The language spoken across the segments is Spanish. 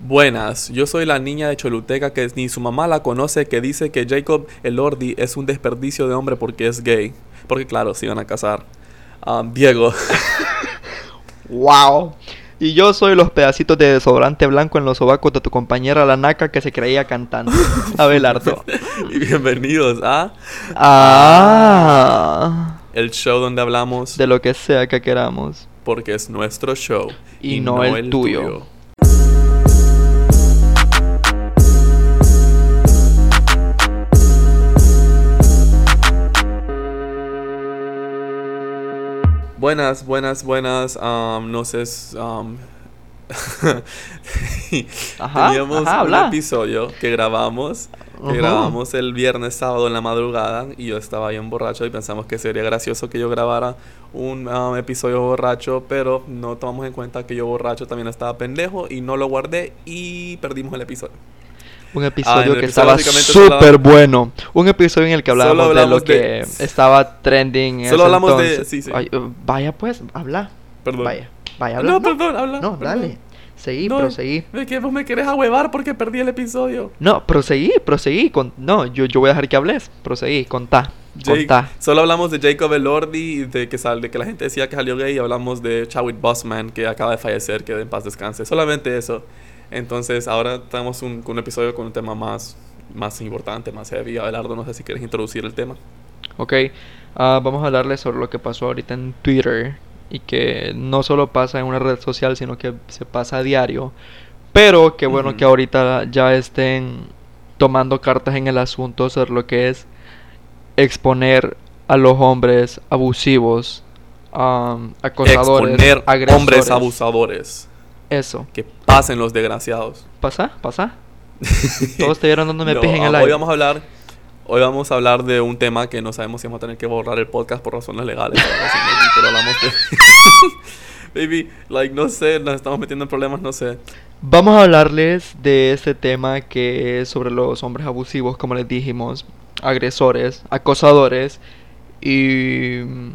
Buenas, yo soy la niña de Choluteca que ni su mamá la conoce que dice que Jacob Elordi es un desperdicio de hombre porque es gay. Porque claro, se iban a casar. Um, Diego. ¡Wow! Y yo soy los pedacitos de desodorante blanco en los sobacos de tu compañera la naca que se creía cantando. Abelardo. y bienvenidos a Ah. el show donde hablamos De lo que sea que queramos. porque es nuestro show Y no el tuyo. Buenas, buenas, buenas. um, no sé. um, Ajá, Teníamos ajá, un episodio que grabamos. Que grabamos el viernes, sábado en la madrugada. Y yo estaba bien borracho y pensamos que sería gracioso que yo grabara un um, episodio borracho. Pero no tomamos en cuenta que yo borracho también estaba pendejo y no lo guardé y perdimos el episodio. Un Ah, episodio el que episodio estaba súper bueno. Un episodio en el que hablábamos de lo hablamos que de- estaba trending. en Solo hablamos de- entonces. sí, sí. Ay, uh, vaya pues, habla. Perdón. Vaya, vaya, habla. No, perdón, habla. No, perdón. dale. Seguí, No, proseguí. Es que vos me querés ahuevar porque perdí el episodio. No, proseguí, proseguí. Con... No, yo, yo voy a dejar que hables. Proseguí, contá. Jake- Contá. solo hablamos de Jacob Elordi y de que, sal, de que la gente decía que salió gay y hablamos de Chadwick Boseman que acaba de fallecer, que en paz descanse. Solamente eso. Entonces ahora tenemos un, un episodio con un tema más, más importante, más heavy. Abelardo, no sé si quieres introducir el tema. Ok, ah, vamos a hablarles sobre lo que pasó ahorita en Twitter y que no solo pasa en una red social, sino que se pasa a diario. Pero qué bueno Ujú. que ahorita ya estén tomando cartas en el asunto sobre lo que es exponer a los hombres abusivos, am, acosadores, Exponer agresores. hombres abusadores. Eso. Que pasen los desgraciados. ¿Pasa? ¿Pasa? Todos te vieron dándome No, pija en el ah, aire. Hoy vamos a hablar. Hoy vamos a hablar de un tema que no sabemos si vamos a tener que borrar el podcast por razones legales. pero hablamos de. Baby, like, no sé, nos estamos metiendo en problemas, no sé. Vamos a hablarles de este tema que es sobre los hombres abusivos, como les dijimos, agresores, acosadores y mm,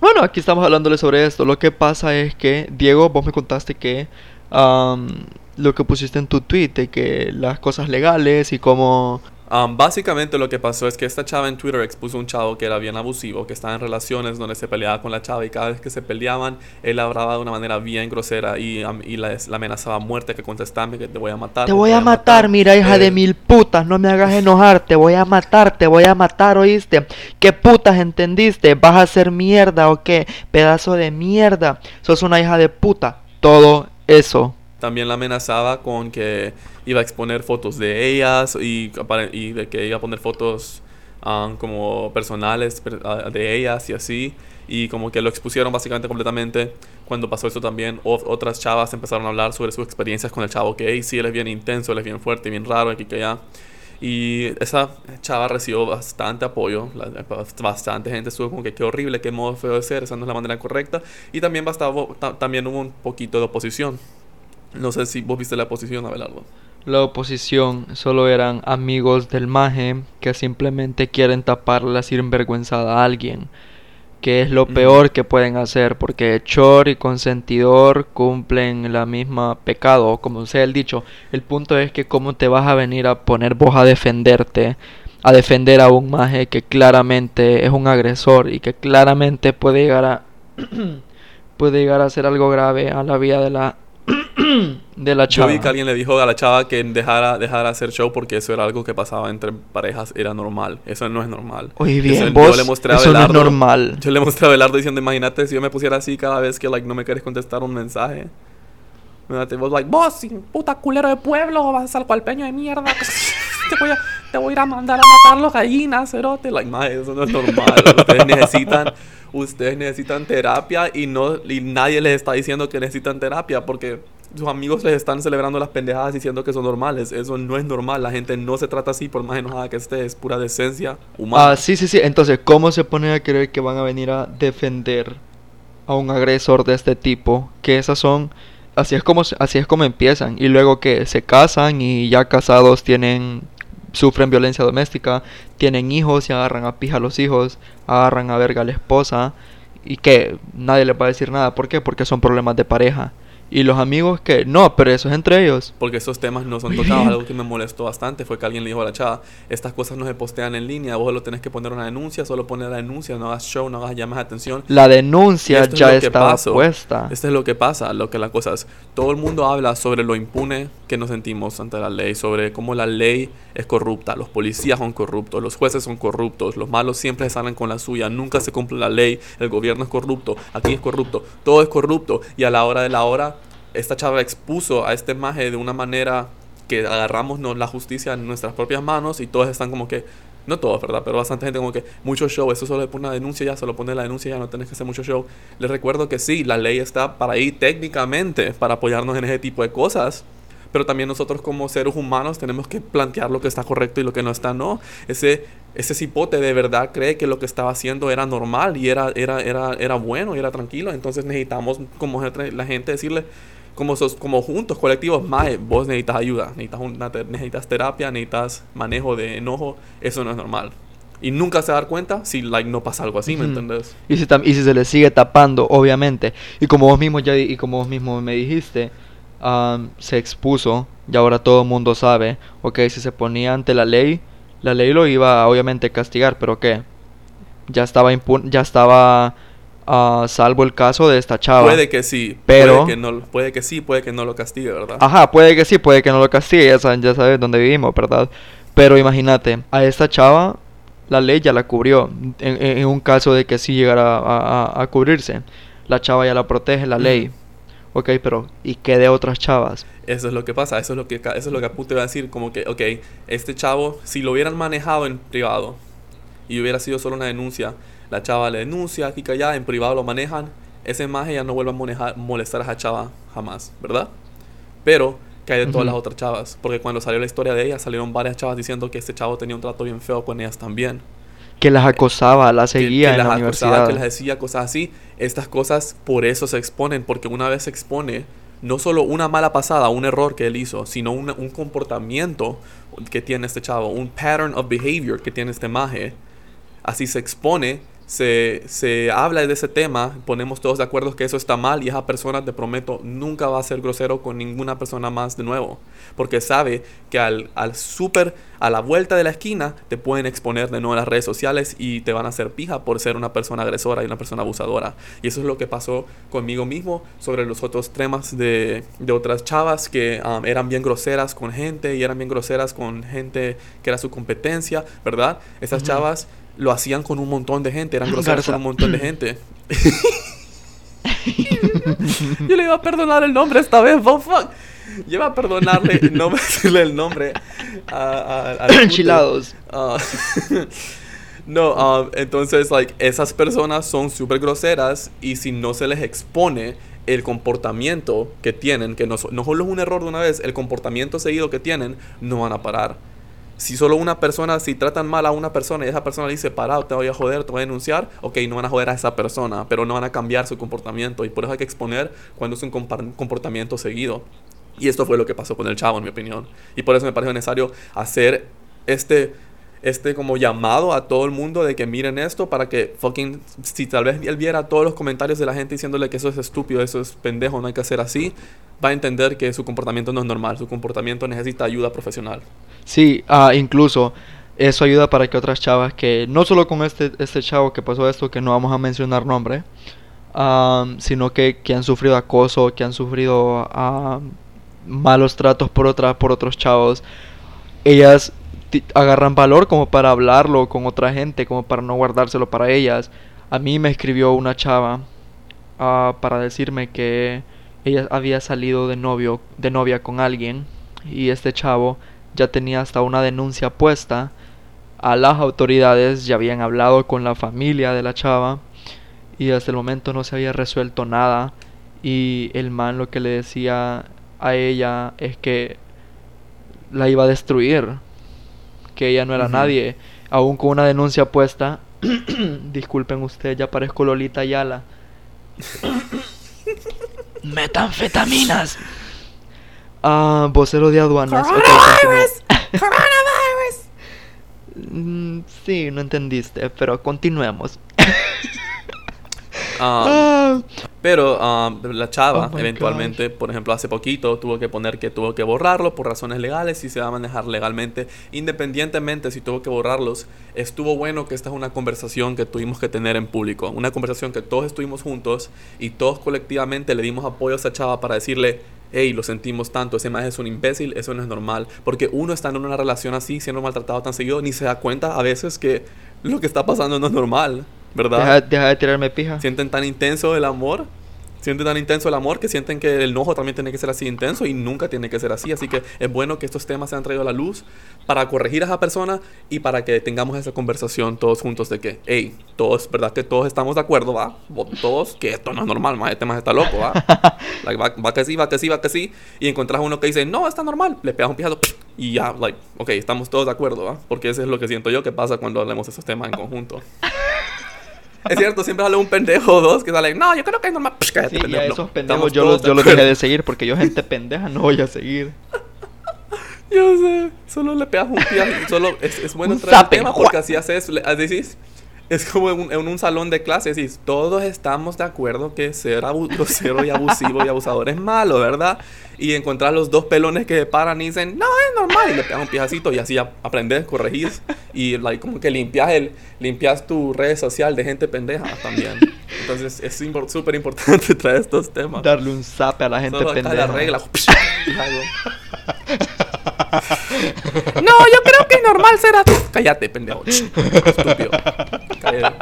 bueno, aquí estamos hablándole sobre esto. Lo que pasa es que Diego, vos me contaste que am, lo que pusiste en tu tweet de que las cosas legales y cómo Um, básicamente lo que pasó es que esta chava en Twitter expuso un chavo que era bien abusivo, que estaba en relaciones donde se peleaba con la chava y cada vez que se peleaban, él la hablaba de una manera bien grosera y, um, y la, la amenazaba a muerte, que contestame, que te voy a matar. te voy a matar, mira hija de Eh, mil putas, no me hagas enojar, te voy a matar, te voy a matar, ¿oíste? ¿Qué putas entendiste? ¿Vas a ser mierda o qué? Pedazo de mierda, sos una hija de puta, todo eso. También la amenazaba con que iba a exponer fotos de ellas y, de que iba a poner fotos um, como personales per- ah, de ellas y así. Y como que lo expusieron básicamente completamente. Cuando pasó eso también, otras chavas empezaron a hablar sobre sus experiencias con el chavo. Que hey, sí, él es bien intenso, él es bien fuerte, bien raro, aquí que allá. Y esa chava recibió bastante apoyo, bastante gente estuvo como que qué horrible, qué modo feo de ser, esa no es la manera correcta. Y también, bastaba, ta- también hubo un poquito de oposición. No sé si vos viste la oposición, Abelardo. La oposición solo eran amigos del maje que simplemente quieren tapar la sinvergüenzada a alguien. Que es lo peor que pueden hacer porque Chor y consentidor cumplen la misma pecado, como sea el dicho. El punto es que cómo te vas a venir a poner vos a defenderte, a defender a un maje que claramente es un agresor y que claramente puede llegar a puede llegar a hacer algo grave a la vida de la de la Yo chava. vi que alguien le dijo a la chava que dejara, dejara hacer show porque eso era algo que pasaba entre parejas, era normal. Eso no es normal. Oye, Eso- bien, yo vos, le mostré a eso no es normal. Yo le mostré a Belardo diciendo, imagínate si yo me pusiera así cada vez que like, no me quieres contestar un mensaje. Imagínate, vos like, vos, sin puta culero de pueblo, vas a ser cualpeño de mierda. te, voy a, te voy a ir a mandar a matar los gallinas, cerote. Like, mae, eso no es normal. ustedes necesitan, ustedes necesitan terapia y no, y nadie les está diciendo que necesitan terapia porque sus amigos les están celebrando las pendejadas diciendo que son normales. Eso no es normal. La gente no se trata así por más enojada que esté. Es pura decencia humana. Ah, sí, sí, sí. Entonces, ¿cómo se ponen a creer que van a venir a defender a un agresor de este tipo? Que esas son... Así es como, así es como empiezan. Y luego que se casan y ya casados tienen... Sufren violencia doméstica, tienen hijos y agarran a pija a los hijos, agarran a verga a la esposa y que nadie les va a decir nada. ¿Por qué? Porque son problemas de pareja. Y los amigos que, no, pero eso es entre ellos. Porque esos temas no son tocados. Algo que me molestó bastante fue que alguien le dijo a la chava, estas cosas no se postean en línea, vos lo tenés que poner una denuncia, solo poner la denuncia, no hagas show, no hagas llamas de atención. La denuncia ya está puesta. Esto es lo que pasa, lo que las cosas. Todo el mundo habla sobre lo impune que nos sentimos ante la ley, sobre cómo la ley es corrupta, los policías son corruptos, los jueces son corruptos, los malos siempre salen con la suya, nunca se cumple la ley, el gobierno es corrupto, aquí es corrupto, todo es corrupto y a la hora de la hora esta chava expuso a este maje de una manera que agarramos la justicia en nuestras propias manos y todos están como que, no todos, ¿verdad? Pero bastante gente como que, mucho show, eso solo le pone una denuncia ya, solo pone la denuncia ya, no tenés que hacer mucho show. Les recuerdo que sí, la ley está para ahí técnicamente, para apoyarnos en ese tipo de cosas. Pero también nosotros como seres humanos tenemos que plantear lo que está correcto y lo que no está, no. Ese, ese cipote de verdad cree que lo que estaba haciendo era normal y era, era, era, era bueno y era tranquilo. Entonces necesitamos como la gente decirle, como, sos, como juntos, colectivos, más vos necesitas ayuda, necesitas, necesitas terapia, necesitas manejo de enojo, eso no es normal. Y nunca se dar cuenta si like, no pasa algo así, ¿me entiendes? Y si, y si se le sigue tapando, obviamente. Y como vos mismo ya y como vos mismo me dijiste, se expuso y ahora todo el mundo sabe, ok, si se ponía ante la ley, la ley lo iba obviamente a castigar, pero ¿qué? Ya estaba, ya estaba Uh, salvo el caso de esta chava. Puede que sí, pero puede que, no, puede que sí, puede que no lo castigue, ¿verdad? Ajá, puede que sí, puede que no lo castigue, ya saben, ya sabes dónde vivimos, ¿verdad? Pero imagínate, a esta chava la ley ya la cubrió, en, un caso de que sí llegara a, cubrirse. La chava ya la protege la ley. Ok, pero ¿y qué de otras chavas? Eso es lo que pasa, eso es lo que, eso es lo que Apu te va a decir, como que, ok, este chavo, si lo hubieran manejado en privado y hubiera sido solo una denuncia, la chava le denuncia, aquí que allá, en privado lo manejan, ese maje ya no vuelve a manejar, molestar a esa chava jamás, ¿verdad? Pero que hay de todas las otras chavas, porque cuando salió la historia de ella salieron varias chavas diciendo que este chavo tenía un trato bien feo con ellas también. Que las acosaba, las seguía en las la universidad. que las decía cosas así. Estas cosas por eso se exponen, porque una vez se expone no solo una mala pasada, un error que él hizo, sino un comportamiento que tiene este chavo, un pattern of behavior que tiene este maje, así se expone se, se, habla de ese tema, ponemos todos de acuerdo que eso está mal y esa persona, te prometo, nunca va a ser grosero con ninguna persona más de nuevo. Porque sabe que al, al súper, a la vuelta de la esquina, te pueden exponer de nuevo en las redes sociales y te van a hacer pija por ser una persona agresora y una persona abusadora. Y eso es lo que pasó conmigo mismo sobre los otros temas de, de otras chavas que um, eran bien groseras con gente y eran bien groseras con gente que era su competencia, ¿verdad? Esas chavas lo hacían con un montón de gente, eran groseros con un montón de gente. Yo le iba a perdonar el nombre esta vez, oh, fuck. Yo iba a perdonarle, no decirle el nombre a, a, Enchilados. Ah, no, um, entonces, like, esas personas son súper groseras y si no se les expone el comportamiento que tienen, que no, no solo es un error de una vez, el comportamiento seguido que tienen, no van a parar si solo una persona, si tratan mal a una persona y esa persona dice, parado, te voy a joder, te voy a denunciar, ok, no van a joder a esa persona, pero no van a cambiar su comportamiento. Y por eso hay que exponer cuando es un comportamiento seguido. Y esto fue lo que pasó con el chavo, en mi opinión. Y por eso me parece necesario hacer este, este como llamado a todo el mundo de que miren esto para que fucking, si tal vez él viera todos los comentarios de la gente diciéndole que eso es estúpido, eso es pendejo, no hay que hacer así, va a entender que su comportamiento no es normal, su comportamiento necesita ayuda profesional. Sí, ah, incluso eso ayuda para que otras chavas que, no solo con este, este chavo que pasó esto, que no vamos a mencionar nombre, sino que, que, han sufrido acoso, que han sufrido malos tratos por, otra, por otros chavos, ellas agarran valor como para hablarlo con otra gente, como para no guardárselo para ellas. A mí me escribió una chava ah, para decirme que ella había salido de novio, de novia con alguien y este chavo ya tenía hasta una denuncia puesta a las autoridades, ya habían hablado con la familia de la chava y hasta el momento no se había resuelto nada y el man lo que le decía a ella es que la iba a destruir, que ella no era nadie, aún con una denuncia puesta. Disculpen ustedes, ya parezco Lolita Ayala. Metanfetaminas. Ah, vocero de aduanas. Coronavirus. Coronavirus. Mm, sí, no entendiste, pero continuemos. Ah, Pero um, la chava, Oh eventualmente, por ejemplo, hace poquito tuvo que poner que tuvo que borrarlo por razones legales y se va a manejar legalmente. Independientemente si tuvo que borrarlos, estuvo bueno que esta es una conversación que tuvimos que tener en público. Una conversación que todos estuvimos juntos y todos colectivamente le dimos apoyo a esa chava para decirle, hey, lo sentimos tanto, ese más es un imbécil, eso no es normal. Porque uno está en una relación así, siendo maltratado tan seguido, ni se da cuenta a veces que lo que está pasando no es normal, ¿verdad? Deja, deja de tirarme pija. sienten tan intenso el amor, sienten tan intenso el amor que sienten que el enojo también tiene que ser así intenso y nunca tiene que ser así. Así que es bueno que estos temas sean traídos a la luz para corregir a esa persona y para que tengamos esa conversación todos juntos de que, hey, todos, ¿verdad? Que todos estamos de acuerdo, ¿va? Todos, que esto no es normal, más este más está loco, ¿va? Like, va, va que sí, va que sí, va que sí. Y encontrás uno que dice, no, está normal, le pegas un pijazo y ya, like, ok, estamos todos de acuerdo, ¿va? Porque eso es lo que siento yo que pasa cuando hablemos de esos temas en conjunto. Es cierto, siempre sale un pendejo o dos que sale, no, yo creo que es normal. Psh, cállate, Sí, y pendejo". a esos pendejos yo los, yo los dejé de seguir porque yo gente pendeja no voy a seguir. Yo sé, solo le pegas un pie, solo es, es bueno el zape, tema porque así haces, le- así decís, es como en un, en un salón de clases, decís, todos estamos de acuerdo que ser grosero y abusivo y abusador es malo, ¿verdad? Y encontrar los dos pelones que se paran y dicen, no, es normal, y le pegas un piecito y así aprendes, corregís y like, como que limpias, el, limpias tu red social de gente pendeja también. Entonces es súper importante traer estos temas. Darle un zape a la gente Solo pendeja. la regla. no, yo creo que es normal ser así. Cállate, pendejo. Estúpido. Cállate.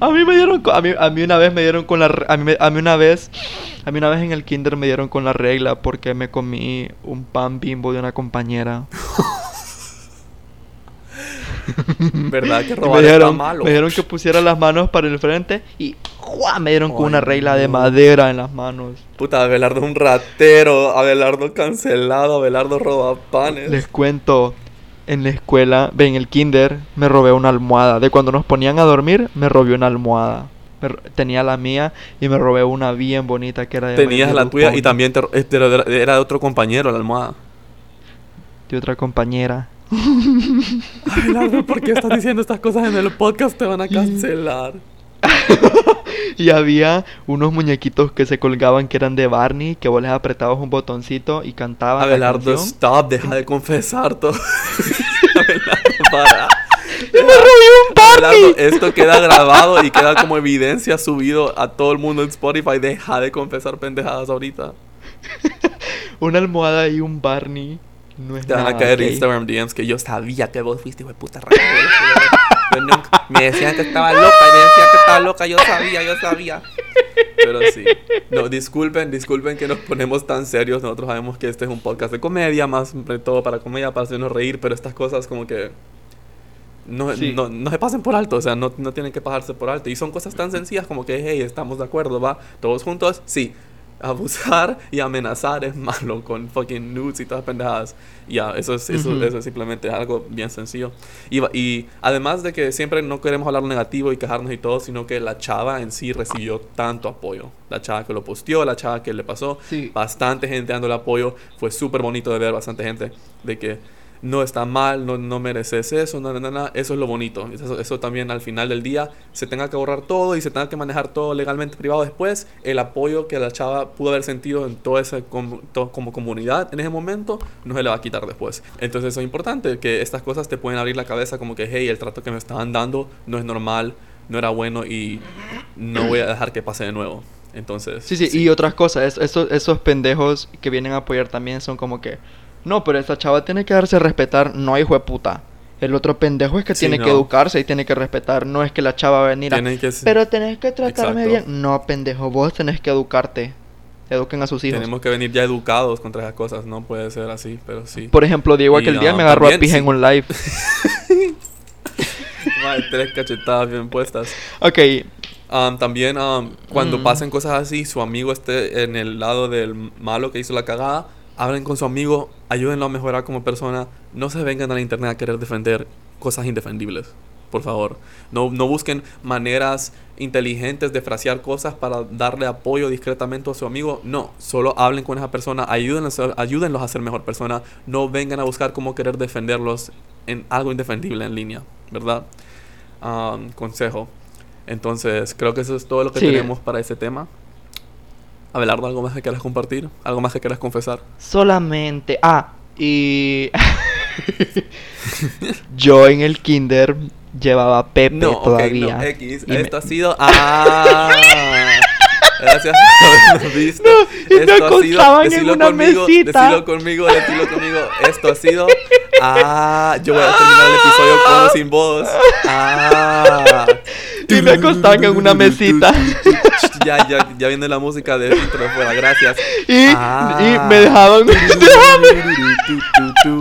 A mí me dieron, a mí, a mí una vez me dieron con la, a mí, a mí una vez, a mí una vez en el kinder me dieron con la regla porque me comí un pan bimbo de una compañera. ¿Verdad que robar me está malo? me dieron que pusiera las manos para el frente y me dieron con una regla de madera en las manos. Puta, Abelardo es un ratero. Abelardo cancelado. Abelardo roba panes. Les cuento, en la escuela, ve, en el kinder, me robé una almohada. De cuando nos ponían a dormir, me robé una almohada. Tenía la mía y me robé una bien bonita que era de Tenías la tuya y también te, era era de otro compañero la almohada. de otra compañera. Abelardo, ¿por qué estás diciendo estas cosas en el podcast? Te van a cancelar. Y había unos muñequitos que se colgaban que eran de Barney, que vos les apretabas un botoncito y cantaban la Abelardo, stop, deja de confesar todo. Abelardo, para. ¡Y me robé un Barney! Abelardo, esto queda grabado y queda como evidencia subido a todo el mundo en Spotify. Deja de confesar pendejadas ahorita. Una almohada y un Barney. No es Te van a nada caer gay. Instagram DMs que yo sabía que vos fuiste, hijo de puta raro. Nunca- me decían que estaba loca, me decían que estaba loca, yo sabía, yo sabía. Pero sí. No, disculpen, disculpen que nos ponemos tan serios. Nosotros sabemos que este es un podcast de comedia, más sobre todo para comedia, para hacernos reír, pero estas cosas como que no, Sí. no, no se pasen por alto, o sea, no, no tienen que pasarse por alto. Y son cosas tan sencillas como que, hey, estamos de acuerdo, va, todos juntos, sí. Abusar y amenazar es malo con fucking nudes y todas pendejadas. Ya, eso, es, eso, es simplemente algo bien sencillo. Y, además de que siempre no queremos hablar negativo y quejarnos y todo, sino que la chava en sí recibió tanto apoyo. La chava que lo posteó, la chava que le pasó, Sí. bastante gente dándole apoyo. Fue súper bonito de ver bastante gente de que no está mal, no, no mereces eso, no, no, no, no. eso es lo bonito. Eso, eso también al final del día se tenga que ahorrar todo y se tenga que manejar todo legalmente privado después. El apoyo que la chava pudo haber sentido en toda esa com- to- como comunidad en ese momento no se le va a quitar después. Entonces eso es importante, que estas cosas te pueden abrir la cabeza como que, hey, el trato que me estaban dando no es normal, no era bueno y no voy a dejar que pase de nuevo. Entonces... Sí, sí, y otras cosas, es- esos, esos pendejos que vienen a apoyar también son como que, no, pero esta chava tiene que darse a respetar, no hijo de puta. El otro pendejo es que Sí, tiene no. que educarse y tiene que respetar, no es que la chava va a venir a, que... pero tenés que tratarme Exacto. bien. No, pendejo, vos tenés que educarte. Eduquen a sus hijos. Tenemos que venir ya educados contra esas cosas, no puede ser así, pero sí. Por ejemplo, Diego aquel día ah, me agarró a pija sí. en un live. Madre, tres cachetadas bien puestas. ok, Um, también um, cuando Mm. pasen cosas así, su amigo esté en el lado del malo que hizo la cagada, hablen con su amigo, ayúdenlo a mejorar como persona, no se vengan a la internet a querer defender cosas indefendibles. Por favor, no, no busquen maneras inteligentes de frasear cosas para darle apoyo discretamente a su amigo. No, solo hablen con esa persona, ayúdenlos, a- ayúdenlos a ser mejor persona. No vengan a buscar cómo querer defenderlos en algo indefendible en línea, ¿verdad? Um, consejo. Entonces, creo que eso es todo lo que Sí. tenemos para ese tema. Abelardo, ¿algo más que quieras compartir? ¿Algo más que quieras confesar? Solamente. Ah, y. Yo en el kinder llevaba Pepe No, todavía. no, X. Y me- Esto ha sido. ¡Ah! Gracias por habernos visto. No, Esto ha sido. decilo una conmigo, mesita. Decilo conmigo, decilo conmigo. Esto ha sido. ¡Ah! Yo voy a terminar el episodio con o sin voz. ¡Ah! Y me acostaban en una mesita. Ya, ya, ya viene la música de dentro de fuera, gracias. Y, Ah. y me dejaban. Tu.